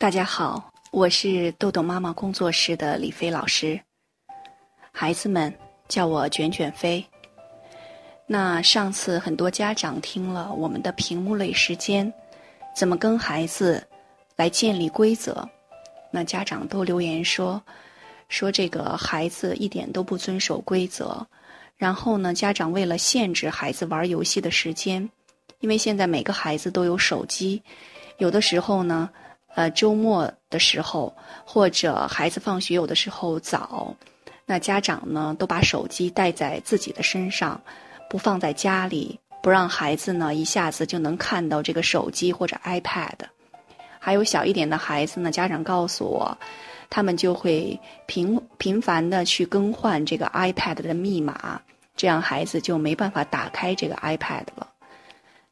大家好，我是豆豆妈妈工作室的李飞老师。孩子们叫我卷卷飞。那上次很多家长听了我们的屏幕类时间，怎么跟孩子来建立规则？那家长都留言说，说这个孩子一点都不遵守规则。然后呢，家长为了限制孩子玩游戏的时间，因为现在每个孩子都有手机，有的时候呢。呃，周末的时候，或者孩子放学有的时候早，那家长呢都把手机带在自己的身上，不放在家里，不让孩子呢一下子就能看到这个手机或者 iPad。还有小一点的孩子呢，家长告诉我，他们就会频频繁的去更换这个 iPad 的密码，这样孩子就没办法打开这个 iPad 了。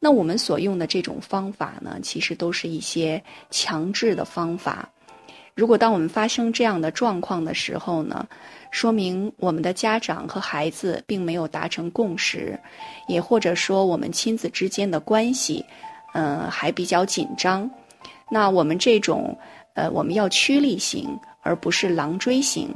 那我们所用的这种方法呢，其实都是一些强制的方法。如果当我们发生这样的状况的时候呢，说明我们的家长和孩子并没有达成共识，也或者说我们亲子之间的关系，嗯，还比较紧张。那我们这种，呃，我们要趋利型而不是狼追型。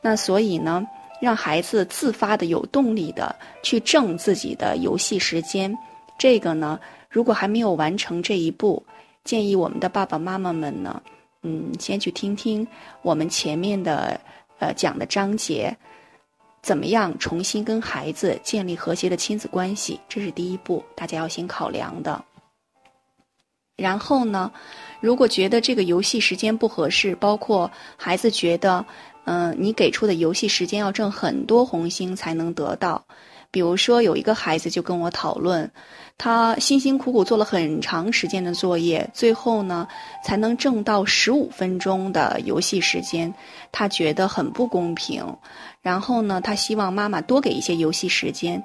那所以呢，让孩子自发的、有动力的去挣自己的游戏时间。这个呢，如果还没有完成这一步，建议我们的爸爸妈妈们呢，嗯，先去听听我们前面的呃讲的章节，怎么样重新跟孩子建立和谐的亲子关系，这是第一步，大家要先考量的。然后呢，如果觉得这个游戏时间不合适，包括孩子觉得，嗯，你给出的游戏时间要挣很多红星才能得到。比如说，有一个孩子就跟我讨论，他辛辛苦苦做了很长时间的作业，最后呢才能挣到十五分钟的游戏时间，他觉得很不公平。然后呢，他希望妈妈多给一些游戏时间。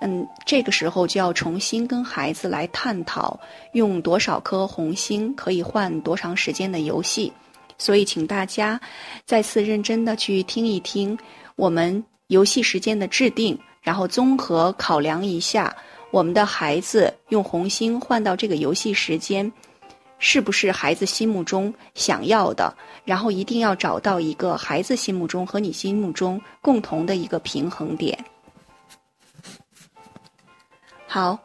嗯，这个时候就要重新跟孩子来探讨，用多少颗红星可以换多长时间的游戏。所以，请大家再次认真的去听一听我们游戏时间的制定。然后综合考量一下，我们的孩子用红星换到这个游戏时间，是不是孩子心目中想要的？然后一定要找到一个孩子心目中和你心目中共同的一个平衡点。好，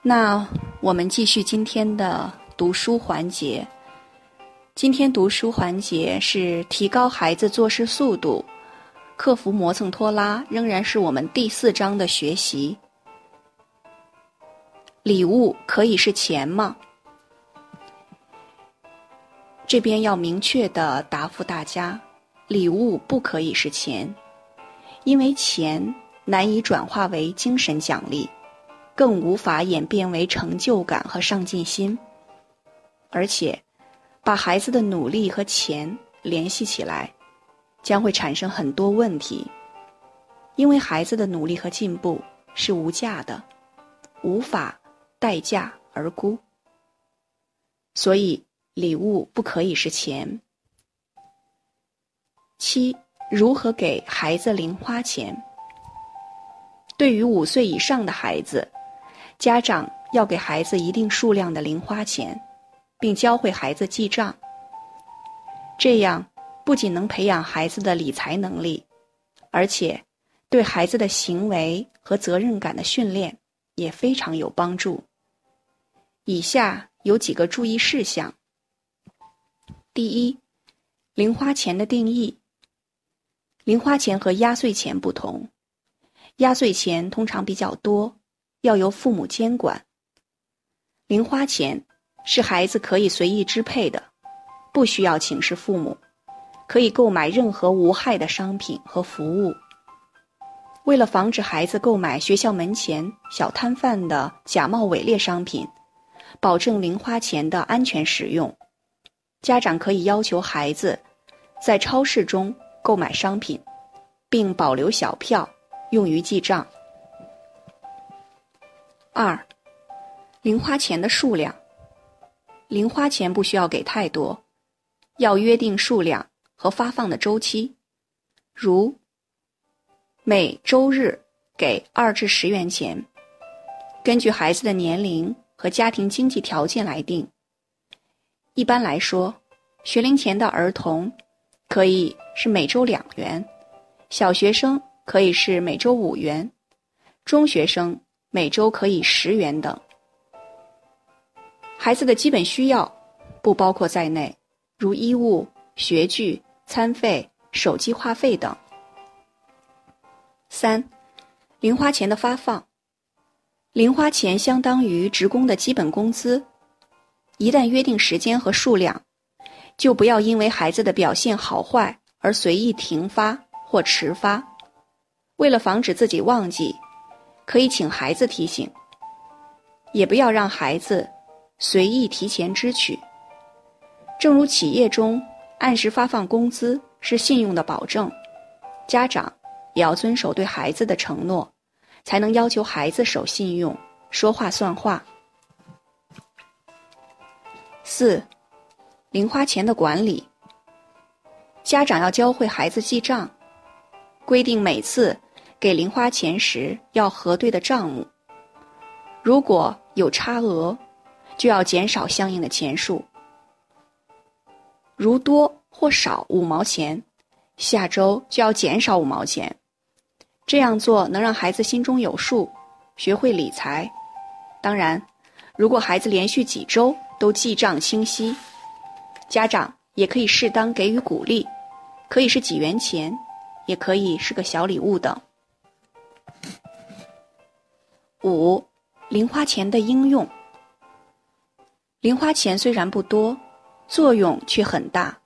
那我们继续今天的读书环节。今天读书环节是提高孩子做事速度。克服磨蹭拖拉，仍然是我们第四章的学习。礼物可以是钱吗？这边要明确的答复大家：礼物不可以是钱，因为钱难以转化为精神奖励，更无法演变为成就感和上进心。而且，把孩子的努力和钱联系起来。将会产生很多问题，因为孩子的努力和进步是无价的，无法代价而沽。所以，礼物不可以是钱。七，如何给孩子零花钱？对于五岁以上的孩子，家长要给孩子一定数量的零花钱，并教会孩子记账，这样。不仅能培养孩子的理财能力，而且对孩子的行为和责任感的训练也非常有帮助。以下有几个注意事项：第一，零花钱的定义。零花钱和压岁钱不同，压岁钱通常比较多，要由父母监管；零花钱是孩子可以随意支配的，不需要请示父母。可以购买任何无害的商品和服务。为了防止孩子购买学校门前小摊贩的假冒伪劣商品，保证零花钱的安全使用，家长可以要求孩子在超市中购买商品，并保留小票用于记账。二，零花钱的数量，零花钱不需要给太多，要约定数量。和发放的周期，如每周日给二至十元钱，根据孩子的年龄和家庭经济条件来定。一般来说，学龄前的儿童可以是每周两元，小学生可以是每周五元，中学生每周可以十元等。孩子的基本需要不包括在内，如衣物、学具、餐费、手机话费等。三，零花钱的发放，零花钱相当于职工的基本工资，一旦约定时间和数量。就不要因为孩子的表现好坏而随意停发或迟发。为了防止自己忘记，可以请孩子提醒。也不要让孩子随意提前支取。正如企业中按时发放工资是信用的保证，家长也要遵守对孩子的承诺，才能要求孩子守信用、说话算话。四。零花钱的管理，家长要教会孩子记账，规定每次给零花钱时要核对的账目。如果有差额，就要减少相应的钱数。如多或少五毛钱，下周就要减少五毛钱。这样做能让孩子心中有数，学会理财。当然，如果孩子连续几周都记账清晰。家长也可以适当给予鼓励，可以是几元钱，也可以是个小礼物等。五，零花钱的应用。零花钱虽然不多，作用却很大，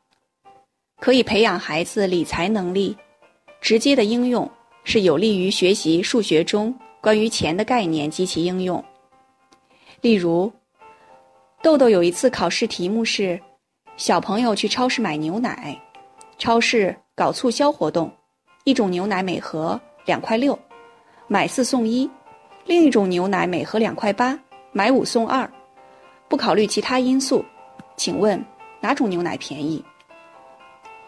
可以培养孩子理财能力。直接的应用是有利于学习数学中关于钱的概念及其应用。例如，豆豆有一次考试题目是。小朋友去超市买牛奶，超市搞促销活动，一种牛奶每盒两块六，买四送一；另一种牛奶每盒两块八，买五送二。不考虑其他因素，请问哪种牛奶便宜？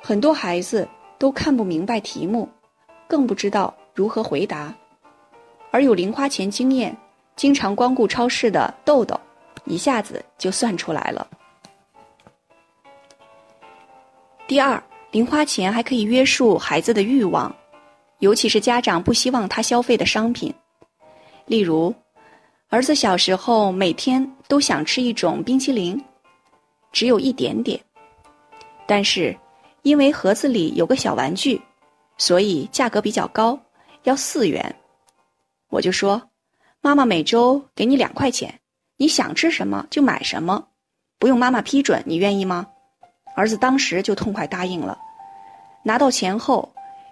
很多孩子都看不明白题目，更不知道如何回答，而有零花钱经验、经常光顾超市的豆豆，一下子就算出来了。第二，零花钱还可以约束孩子的欲望，尤其是家长不希望他消费的商品。例如，儿子小时候每天都想吃一种冰淇淋，只有一点点，但是因为盒子里有个小玩具，所以价格比较高，要四元。我就说，妈妈每周给你两块钱，你想吃什么就买什么，不用妈妈批准，你愿意吗？儿子当时就痛快答应了，拿到钱后，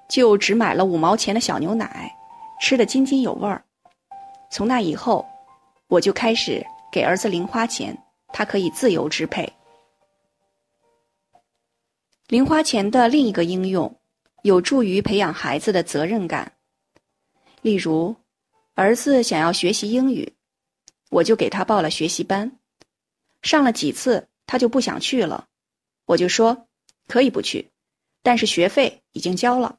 就只买了五毛钱的小牛奶，吃得津津有味儿。从那以后，我就开始给儿子零花钱，他可以自由支配。零花钱的另一个应用，有助于培养孩子的责任感。例如，儿子想要学习英语，我就给他报了学习班，上了几次，他就不想去了。我就说可以不去，但是学费已经交了，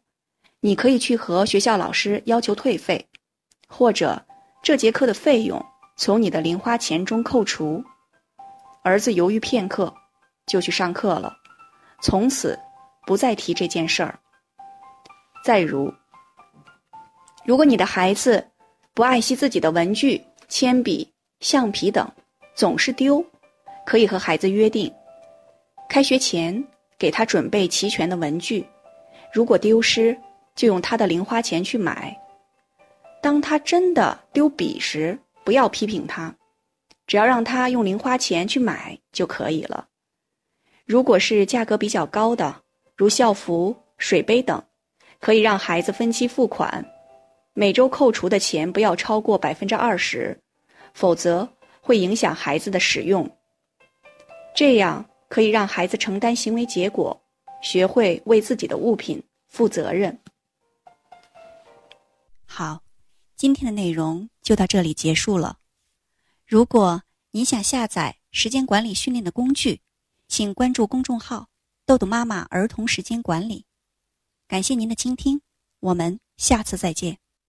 你可以去和学校老师要求退费，或者这节课的费用从你的零花钱中扣除。儿子犹豫片刻，就去上课了，从此不再提这件事儿。再如，如果你的孩子不爱惜自己的文具、铅笔、橡皮等，总是丢，可以和孩子约定。开学前给他准备齐全的文具，如果丢失，就用他的零花钱去买。当他真的丢笔时，不要批评他，只要让他用零花钱去买就可以了。如果是价格比较高的，如校服、水杯等，可以让孩子分期付款，每周扣除的钱不要超过百分之二十，否则会影响孩子的使用。这样。可以让孩子承担行为结果，学会为自己的物品负责任。好，今天的内容就到这里结束了。如果你想下载时间管理训练的工具，请关注公众号“豆豆妈妈儿童时间管理”。感谢您的倾听，我们下次再见。